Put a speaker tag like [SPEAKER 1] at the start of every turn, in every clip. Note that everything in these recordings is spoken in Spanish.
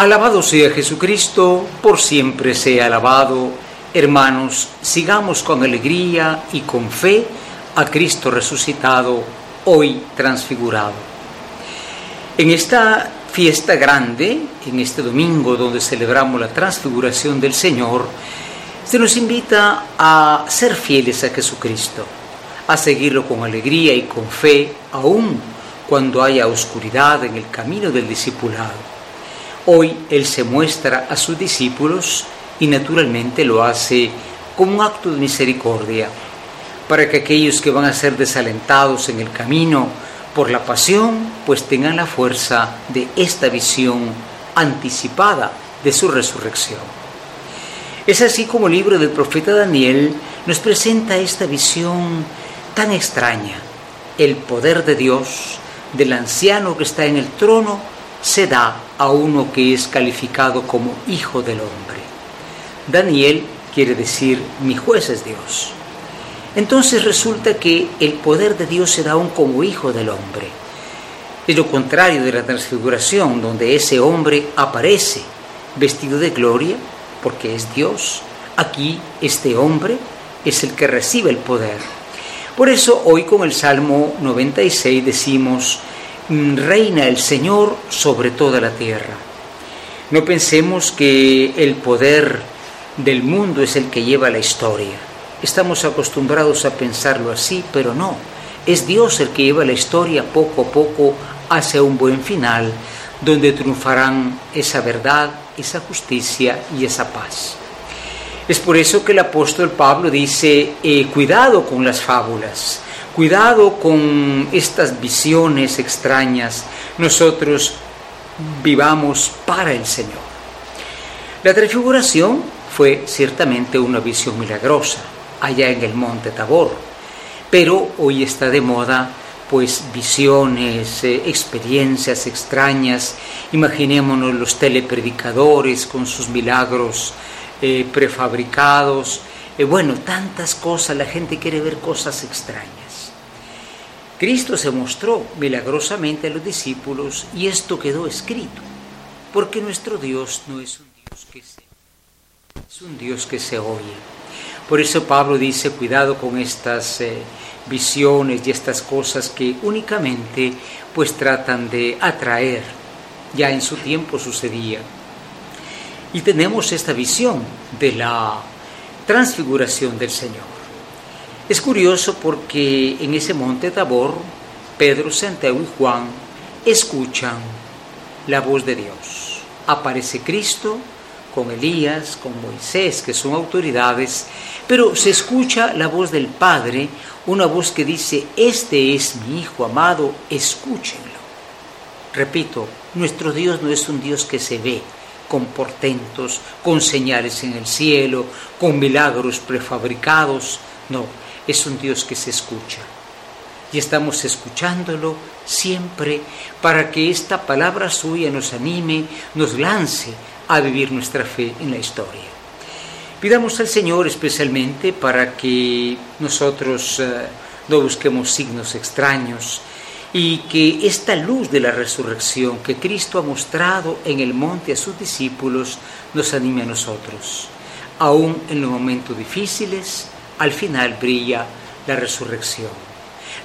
[SPEAKER 1] Alabado sea Jesucristo, por siempre sea alabado. Hermanos, sigamos con alegría y con fe a Cristo resucitado, hoy transfigurado. En esta fiesta grande, en este domingo donde celebramos la transfiguración del Señor, se nos invita a ser fieles a Jesucristo, a seguirlo con alegría y con fe, aun cuando haya oscuridad en el camino del discipulado Hoy Él se muestra a sus discípulos y naturalmente lo hace como un acto de misericordia, para que aquellos que van a ser desalentados en el camino por la pasión, pues tengan la fuerza de esta visión anticipada de su resurrección. Es así como el libro del profeta Daniel nos presenta esta visión tan extraña, el poder de Dios, del anciano que está en el trono se da a uno que es calificado como hijo del hombre. Daniel quiere decir mi juez es Dios. Entonces resulta que el poder de Dios se da aún como hijo del hombre. Es lo contrario de la transfiguración, donde ese hombre aparece vestido de gloria, porque es Dios. Aquí este hombre es el que recibe el poder. Por eso hoy con el Salmo 96 decimos, reina el Señor sobre toda la tierra. No pensemos que el poder del mundo es el que lleva la historia. Estamos acostumbrados a pensarlo así, pero no. Es Dios el que lleva la historia poco a poco hacia un buen final, donde triunfarán esa verdad, esa justicia y esa paz. Es por eso que el apóstol Pablo dice, eh, cuidado con las fábulas, Cuidado con estas visiones extrañas. Nosotros vivamos para el Señor. La transfiguración fue ciertamente una visión milagrosa allá en el monte Tabor, pero hoy está de moda pues visiones, eh, experiencias extrañas. Imaginémonos los telepredicadores con sus milagros eh, prefabricados. Eh, bueno, tantas cosas, la gente quiere ver cosas extrañas. Cristo se mostró milagrosamente a los discípulos y esto quedó escrito, porque nuestro Dios no es un Dios que se, es un Dios que se oye. Por eso Pablo dice, cuidado con estas eh, visiones y estas cosas que únicamente pues tratan de atraer. Ya en su tiempo sucedía. Y tenemos esta visión de la transfiguración del Señor. Es curioso porque en ese monte Tabor, Pedro, Santiago y Juan escuchan la voz de Dios. Aparece Cristo con Elías, con Moisés, que son autoridades, pero se escucha la voz del Padre, una voz que dice, este es mi Hijo amado, escúchenlo. Repito, nuestro Dios no es un Dios que se ve con portentos, con señales en el cielo, con milagros prefabricados, no, es un Dios que se escucha. Y estamos escuchándolo siempre para que esta palabra suya nos anime, nos lance a vivir nuestra fe en la historia. Pidamos al Señor especialmente para que nosotros eh, no busquemos signos extraños y que esta luz de la resurrección que Cristo ha mostrado en el monte a sus discípulos nos anime a nosotros. Aún en los momentos difíciles, al final brilla la resurrección.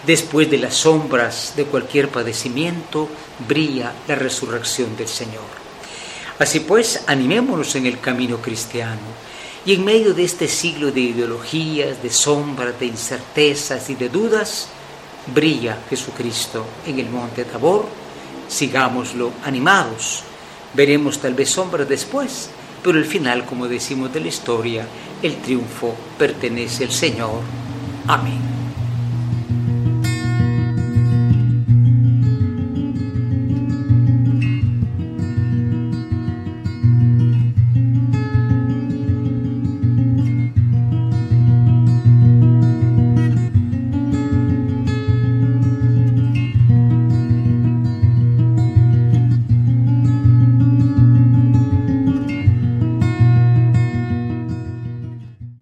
[SPEAKER 1] Después de las sombras de cualquier padecimiento, brilla la resurrección del Señor. Así pues, animémonos en el camino cristiano y en medio de este siglo de ideologías, de sombras, de incertezas y de dudas, brilla Jesucristo en el monte Tabor. Sigámoslo animados. Veremos tal vez sombras después, pero el final, como decimos de la historia, el triunfo pertenece al Señor. Amén.